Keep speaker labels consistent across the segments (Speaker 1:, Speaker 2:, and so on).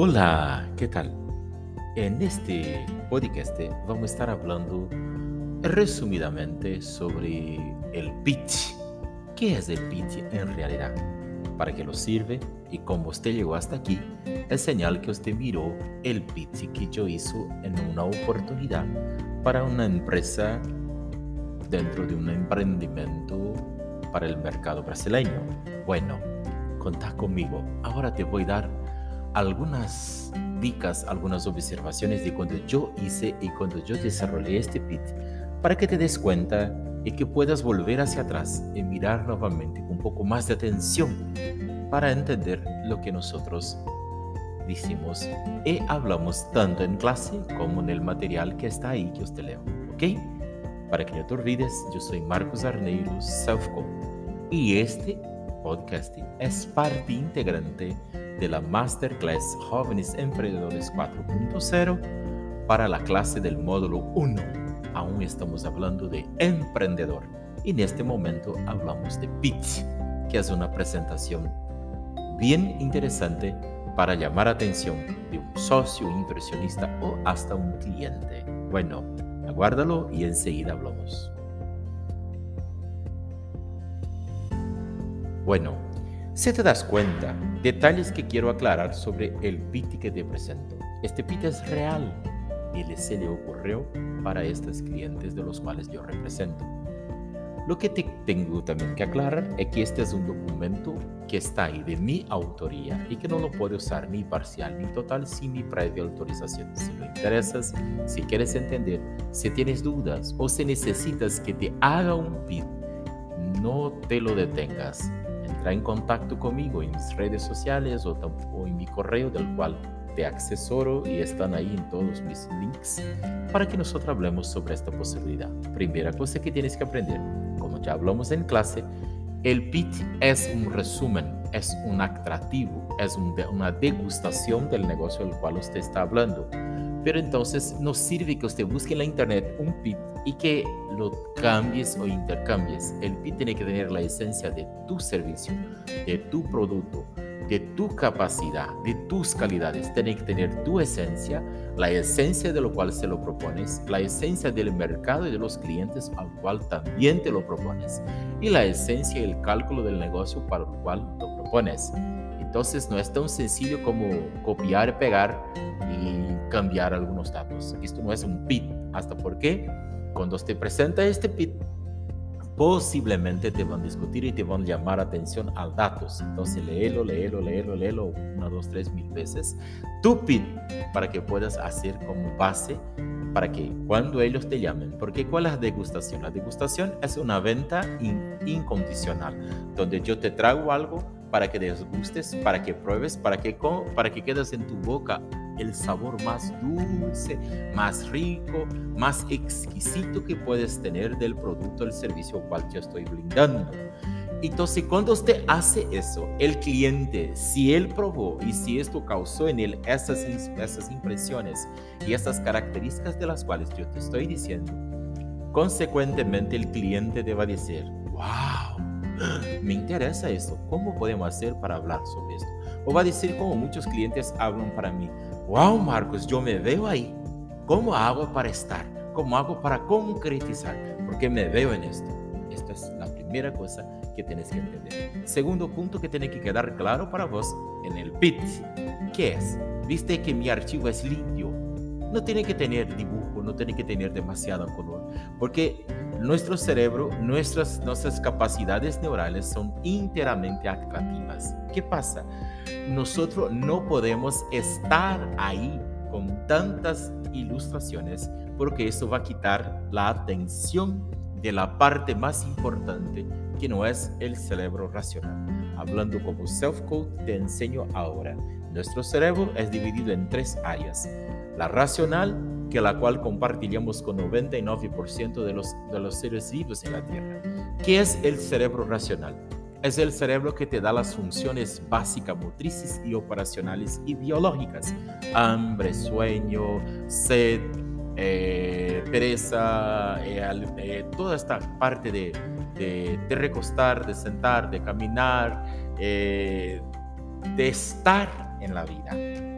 Speaker 1: Hola, ¿qué tal? En este podcast vamos a estar hablando resumidamente sobre el pitch. ¿Qué es el pitch en realidad? ¿Para qué lo sirve? Y cómo usted llegó hasta aquí, es señal que usted miró el pitch que yo hizo en una oportunidad para una empresa dentro de un emprendimiento para el mercado brasileño. Bueno, contá conmigo. Ahora te voy a dar algunas dicas, algunas observaciones de cuando yo hice y cuando yo desarrollé este pit para que te des cuenta y que puedas volver hacia atrás y mirar nuevamente con un poco más de atención para entender lo que nosotros decimos y hablamos tanto en clase como en el material que está ahí que usted leo, ¿ok? Para que no te olvides, yo soy Marcos Arneiros, Selfco, y este podcasting es parte integrante de la Masterclass Jóvenes Emprendedores 4.0 para la clase del módulo 1. Aún estamos hablando de emprendedor y en este momento hablamos de pitch, que es una presentación bien interesante para llamar atención de un socio, inversionista o hasta un cliente. Bueno, aguárdalo y enseguida hablamos. Bueno, si te das cuenta, detalles que quiero aclarar sobre el PIT que te presento. Este PIT es real y se le ocurrió para estos clientes de los cuales yo represento. Lo que te tengo también que aclarar es que este es un documento que está ahí de mi autoría y que no lo puede usar ni parcial ni total sin mi previa autorización. Si lo interesas, si quieres entender, si tienes dudas o si necesitas que te haga un PIT, no te lo detengas entra en contacto conmigo en mis redes sociales o, en mi correo del cual te accesoro y están ahí en todos mis links para que nosotros hablemos sobre esta posibilidad. Primera cosa que tienes que aprender, como ya hablamos en clase, el PIT es un resumen, es un atractivo, es una degustación del negocio del cual usted está hablando. Pero entonces no sirve que usted busque en la internet un PIT y que lo cambies o intercambies. El PIT tiene que tener la esencia de tu servicio, de tu producto, de tu capacidad, de tus calidades. Tiene que tener tu esencia, la esencia de lo cual se lo propones, la esencia del mercado y de los clientes al cual también te lo propones, y la esencia y el cálculo del negocio para el cual lo propones. Entonces no es tan sencillo como copiar, pegar y cambiar algunos datos. Esto no es un PIT. ¿Hasta por qué? Cuando te presenta este PIT, posiblemente te van a discutir y te van a llamar atención a datos. Entonces, léelo, léelo, léelo, léelo una, dos, tres mil veces. Tu PIT para que puedas hacer como base para que cuando ellos te llamen, porque ¿cuál es la degustación? La degustación es una venta incondicional, donde yo te traigo algo para que desgustes, para que pruebes, para que, para que quedes en tu boca el sabor más dulce, más rico, más exquisito que puedes tener del producto el servicio cual yo estoy brindando. Entonces, cuando usted hace eso, el cliente, si él probó y si esto causó en él esas, esas impresiones y esas características de las cuales yo te estoy diciendo, consecuentemente el cliente te va a decir, wow, me interesa esto, ¿cómo podemos hacer para hablar sobre esto? O va a decir como muchos clientes hablan para mí, wow Marcos, yo me veo ahí, ¿cómo hago para estar? ¿Cómo hago para concretizar? Porque me veo en esto. Esta es la primera cosa que tienes que entender. Segundo punto que tiene que quedar claro para vos en el PIT. ¿Qué es? Viste que mi archivo es limpio. No tiene que tener dibujo, no tiene que tener demasiado color, porque nuestro cerebro, nuestras, nuestras capacidades neurales son enteramente activas. ¿Qué pasa? Nosotros no podemos estar ahí con tantas ilustraciones porque eso va a quitar la atención de la parte más importante que no es el cerebro racional. Hablando como self-code, te enseño ahora. Nuestro cerebro es dividido en tres áreas. La racional, que la cual compartiríamos con 99% de los, de los seres vivos en la Tierra. ¿Qué es el cerebro racional? Es el cerebro que te da las funciones básicas motrices y operacionales y biológicas. Hambre, sueño, sed, eh, pereza, eh, eh, toda esta parte de, de, recostar, de sentar, de caminar, de estar en la vida.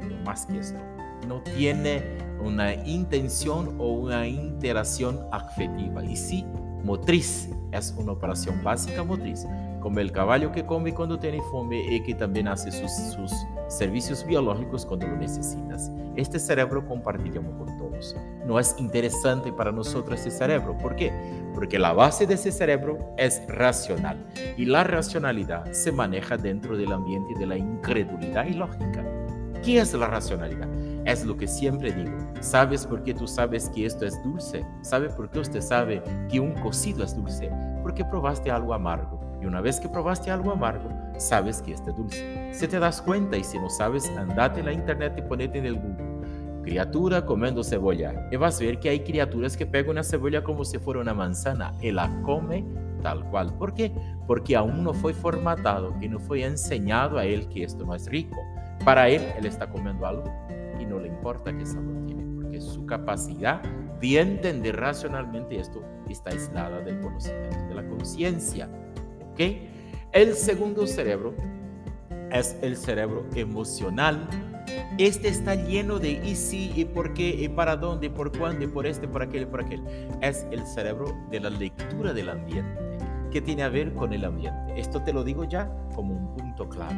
Speaker 1: Lo más que esto. No tiene una intención o una interacción afectiva y sí motriz. Es una operación básica motriz, como el caballo que come cuando tiene fome y que también hace sus, sus servicios biológicos cuando lo necesitas. Este cerebro compartimos con todos. No es interesante para nosotros ese cerebro. ¿Por qué? Porque la base de ese cerebro es racional y la racionalidad se maneja dentro del ambiente de la incredulidad y lógica. ¿Qué es la racionalidad? Es lo que siempre digo. ¿Sabes por qué tú sabes que esto es dulce? ¿Sabe por qué usted sabe que un cocido es dulce? Porque probaste algo amargo. Y una vez que probaste algo amargo, sabes que este dulce. Se te das cuenta y si no sabes, andate en la internet y ponete en el Google. Criatura comiendo cebolla. Y vas a ver que hay criaturas que pegan una cebolla como si fuera una manzana y la come tal cual. ¿Por qué? Porque aún no fue formatado y no fue enseñado a él que esto no es rico. Para él, él está comiendo algo y no le importa qué sabor tiene, porque su capacidad de entender racionalmente esto está aislada del conocimiento, de la conciencia. ¿Ok? El segundo cerebro es el cerebro emocional. Este está lleno de y sí, y por qué, y para dónde, por cuándo, y por este, por aquel, y por aquel. Es el cerebro de la lectura del ambiente que tiene a ver con el ambiente. Esto te lo digo ya como un punto clave.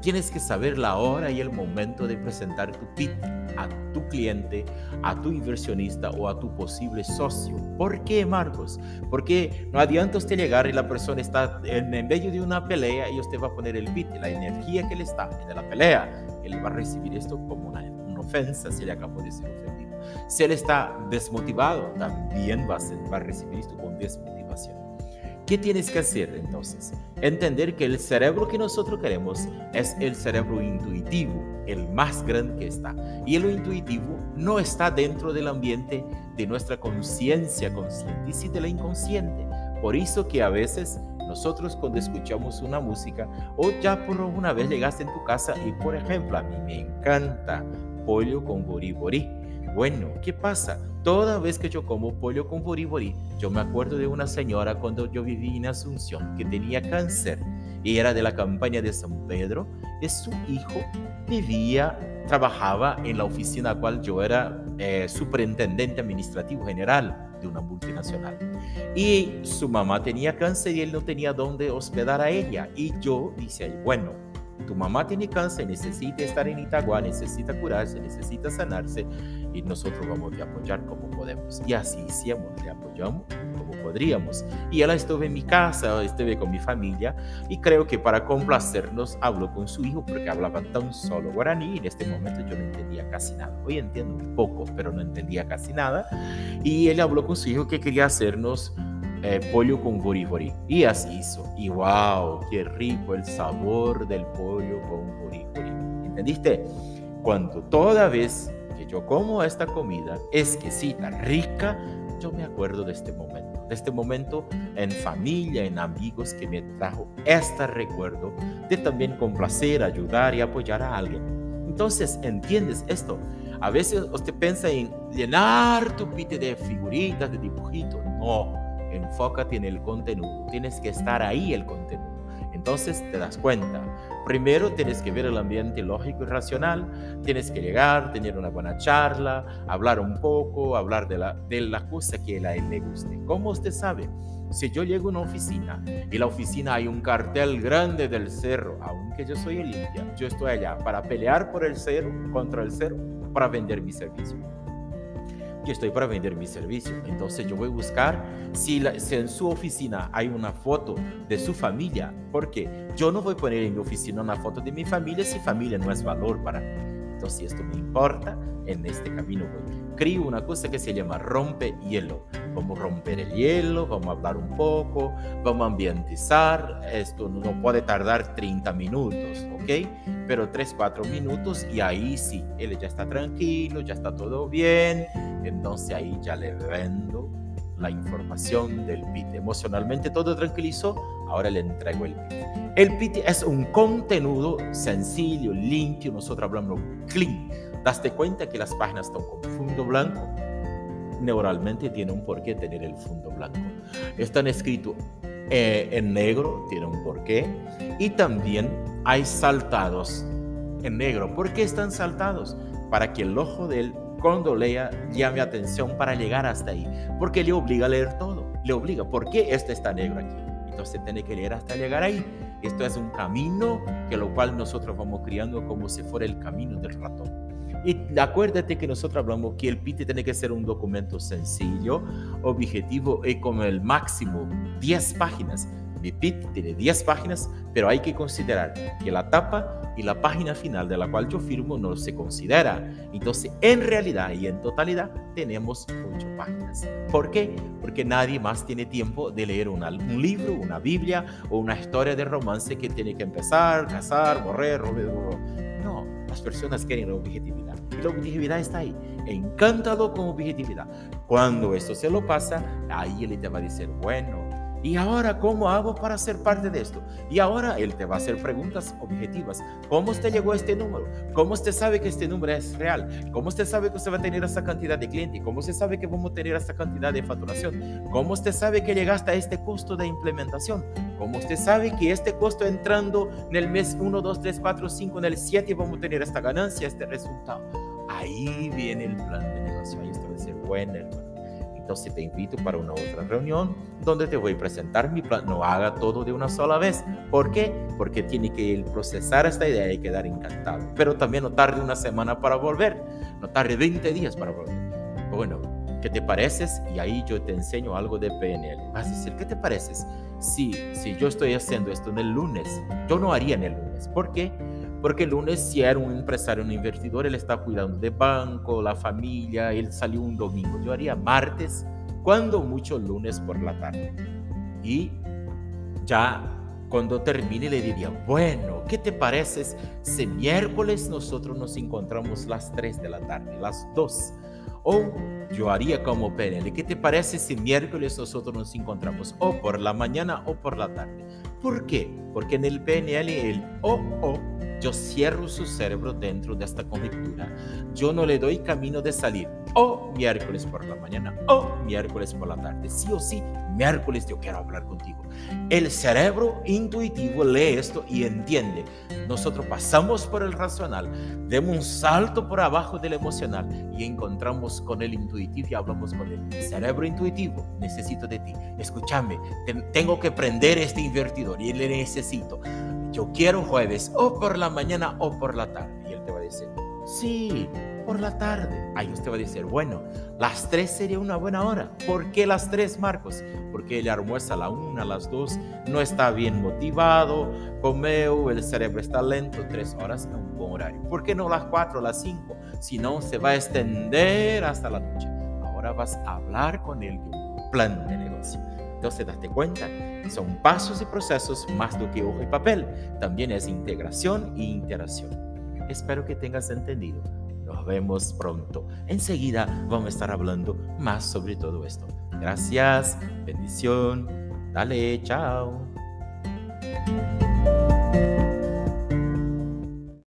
Speaker 1: Tienes que saber la hora y el momento de presentar tu PIT a tu cliente, a tu inversionista o a tu posible socio. ¿Por qué, Marcos? Porque no adianta usted llegar y la persona está en, medio de una pelea y usted va a poner el PIT, la energía que le está en la pelea. Él va a recibir esto como una, una ofensa si le acabo de ser ofendido. Si él está desmotivado, también va a, va a recibir esto con desmotivación. ¿Qué tienes que hacer entonces? Entender que el cerebro que nosotros queremos es el cerebro intuitivo, el más grande que está. Y el intuitivo no está dentro del ambiente de nuestra conciencia consciente, y sí de la inconsciente. Por eso que a veces nosotros cuando escuchamos una música o ya por una vez llegaste en tu casa y por ejemplo a mí me encanta pollo con bori bori bueno, ¿qué pasa? Toda vez que yo como pollo con boriborí, yo me acuerdo de una señora cuando yo viví en Asunción que tenía cáncer y era de la campaña de San Pedro y su hijo vivía, trabajaba en la oficina a cual yo era eh, superintendente administrativo general de una multinacional. Y su mamá tenía cáncer y él no tenía dónde hospedar a ella. Y yo dice, bueno, tu mamá tiene cáncer, necesita estar en Itagua, necesita curarse, necesita sanarse y nosotros vamos a apoyar como podemos. Y así hicimos, le apoyamos como podríamos. Y ella estuvo en mi casa, estuve con mi familia y creo que para complacernos habló con su hijo porque hablaba tan solo guaraní y en este momento yo no entendía casi nada. Hoy entiendo un poco, pero no entendía casi nada. Y él habló con su hijo que quería hacernos eh, pollo con bori Y así hizo. Y wow, qué rico el sabor del pollo con bori ¿Entendiste? Cuando toda vez que yo como esta comida exquisita, rica, yo me acuerdo de este momento. De este momento en familia, en amigos que me trajo este recuerdo de también complacer, ayudar y apoyar a alguien. Entonces, ¿entiendes esto? A veces usted piensa en llenar tu pite de figuritas, de dibujitos. No, enfócate en el contenido, tienes que estar ahí el contenido. Entonces te das cuenta. Primero tienes que ver el ambiente lógico y racional, tienes que llegar, tener una buena charla, hablar un poco, hablar de la, de cosa que a él le guste. ¿Cómo usted sabe? Si yo llego a una oficina y la oficina hay un cartel grande del cerro, aunque yo soy Olimpia, yo estoy allá para pelear por el cerro, contra el cerro, para vender mi servicio yo estoy para vender mi servicio. Entonces yo voy a buscar si, en su oficina hay una foto de su familia, porque yo no voy a poner en mi oficina una foto de mi familia si familia no es valor para mí. Entonces, si esto me importa, en este camino voy. Creo una cosa que se llama rompe hielo. Vamos a romper el hielo, vamos a hablar un poco, vamos a ambientizar. Esto no puede tardar 30 minutos, ¿ok? Pero 3, 4 minutos y ahí sí, él ya está tranquilo, ya está todo bien. Entonces ahí ya le vendo la información del PIT. Emocionalmente todo tranquilizó, ahora le entrego el PIT. El PIT es un contenido sencillo, limpio, nosotros hablamos clean. Daste cuenta que las páginas están con fondo blanco. Neuralmente tiene un porqué tener el fondo blanco. Están escritos eh, en negro, tiene un porqué. Y también hay saltados en negro. ¿Por qué están saltados? Para que el ojo de él, cuando lea, llame atención para llegar hasta ahí. Porque le obliga a leer todo. Le obliga. ¿Por qué este está negro aquí? Entonces tiene que leer hasta llegar ahí. Esto es un camino que lo cual nosotros vamos criando como si fuera el camino del ratón. Y acuérdate que nosotros hablamos que el PIT tiene que ser un documento sencillo, objetivo y como el máximo 10 páginas. Mi PIT tiene 10 páginas, pero hay que considerar que la tapa y la página final de la cual yo firmo no se considera. Entonces, en realidad y en totalidad tenemos 8 páginas. ¿Por qué? Porque nadie más tiene tiempo de leer un libro, una Biblia o una historia de romance que tiene que empezar, casar, morrer, no, las personas quieren la objetividad. Y la objetividad está ahí, encantado con objetividad. Cuando esto se lo pasa, ahí él te va a decir, bueno, ¿Y ahora cómo hago para ser parte de esto? Y ahora él te va a hacer preguntas objetivas. ¿Cómo usted llegó a este número? ¿Cómo usted sabe que este número es real? ¿Cómo usted sabe que usted va a tener esta cantidad de clientes? ¿Cómo usted sabe que vamos a tener esta cantidad de facturación? ¿Cómo usted sabe que llegaste a este costo de implementación? ¿Cómo usted sabe que este costo entrando en el mes 1, 2, 3, 4, 5, en el 7 vamos a tener esta ganancia, este resultado? Ahí viene el plan de negocio. Ahí está de ser bueno, hermano. Entonces te invito para una otra reunión donde te voy a presentar mi plan. No haga todo de una sola vez. ¿Por qué? Porque tiene que procesar esta idea y quedar encantado. Pero también no tarde una semana para volver. No tarde 20 días para volver. Bueno, ¿qué te pareces? Y ahí yo te enseño algo de PNL. Vas a decir, ¿qué te pareces? Si, si yo estoy haciendo esto en el lunes, yo no haría en el lunes. ¿Por qué? Porque el lunes, si era un empresario, un invertidor, él está cuidando de banco, la familia, él salió un domingo. Yo haría martes, cuando mucho lunes por la tarde. Y ya cuando termine le diría, bueno, ¿qué te parece si miércoles nosotros nos encontramos las 3 de la tarde, las 2? O yo haría como PNL, ¿qué te parece si miércoles nosotros nos encontramos o por la mañana o por la tarde? ¿Por qué? Porque en el PNL el o o yo cierro su cerebro dentro de esta conjetura. Yo no le doy camino de salir o miércoles por la mañana o miércoles por la tarde. Sí o sí, miércoles yo quiero hablar contigo. El cerebro intuitivo lee esto y entiende. Nosotros pasamos por el racional, demos un salto por abajo del emocional y encontramos con el intuitivo y hablamos con el cerebro intuitivo. Necesito de ti. Escúchame, tengo que prender este invertidor y le necesito yo quiero jueves o por la mañana o por la tarde. Y él te va a decir, sí, por la tarde. Ahí usted va a decir, bueno, las tres sería una buena hora. ¿Por qué las tres, Marcos? Porque él almuerza a la una, a las dos, no está bien motivado, comeo, el cerebro está lento, tres horas es un buen horario. ¿Por qué no las cuatro, las cinco? Si no, se va a extender hasta la noche. Ahora vas a hablar con él plan de negocio. Entonces, date cuenta, son pasos y procesos más do que hoja y papel. También es integración e interacción. Espero que tengas entendido. Nos vemos pronto. Enseguida vamos a estar hablando más sobre todo esto. Gracias, bendición. Dale, chao.